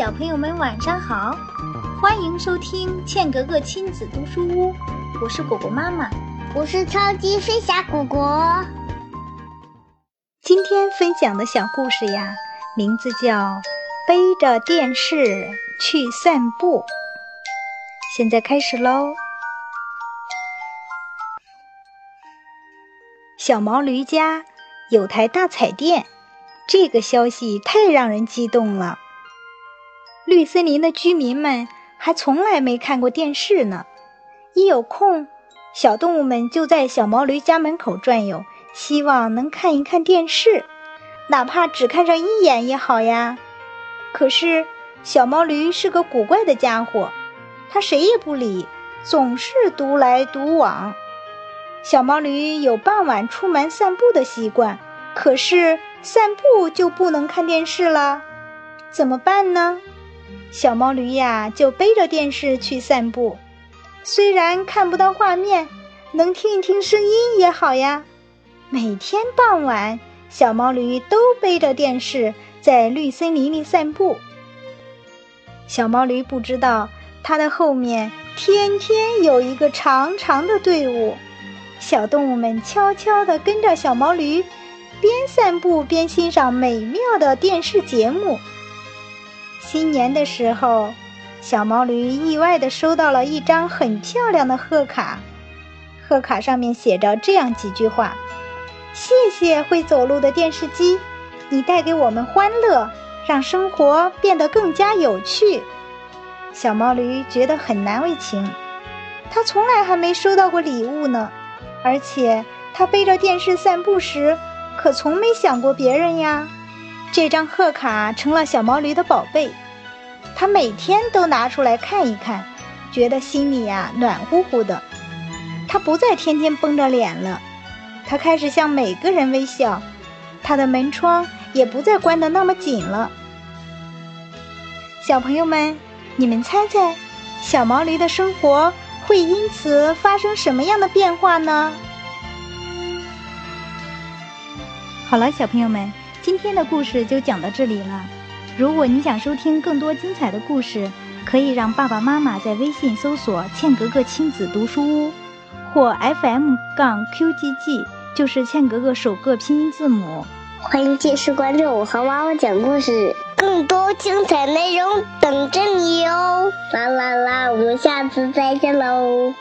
小朋友们晚上好，欢迎收听茜格格亲子读书屋，我是果果妈妈，我是超级飞侠果果。今天分享的小故事呀，名字叫《背着电视去散步》。现在开始喽。小毛驴家有台大彩电，这个消息太让人激动了。绿森林的居民们还从来没看过电视呢。一有空，小动物们就在小毛驴家门口转悠，希望能看一看电视，哪怕只看上一眼也好呀。可是小毛驴是个古怪的家伙，它谁也不理，总是独来独往。小毛驴有傍晚出门散步的习惯，可是散步就不能看电视了，怎么办呢？小毛驴呀，就背着电视去散步。虽然看不到画面，能听一听声音也好呀。每天傍晚，小毛驴都背着电视在绿森林里散步。小毛驴不知道，它的后面天天有一个长长的队伍，小动物们悄悄地跟着小毛驴，边散步边欣赏美妙的电视节目。新年的时候，小毛驴意外地收到了一张很漂亮的贺卡，贺卡上面写着这样几句话：“谢谢会走路的电视机，你带给我们欢乐，让生活变得更加有趣。”小毛驴觉得很难为情，他从来还没收到过礼物呢，而且他背着电视散步时，可从没想过别人呀。这张贺卡成了小毛驴的宝贝，他每天都拿出来看一看，觉得心里呀暖乎乎的。他不再天天绷着脸了，他开始向每个人微笑，他的门窗也不再关得那么紧了。小朋友们，你们猜猜，小毛驴的生活会因此发生什么样的变化呢？好了，小朋友们。今天的故事就讲到这里了。如果你想收听更多精彩的故事，可以让爸爸妈妈在微信搜索“茜格格亲子读书屋”或 FM 杠 QGG，就是茜格格首个拼音字母。欢迎继续关注我和妈妈讲故事，更多精彩内容等着你哦！啦啦啦，我们下次再见喽。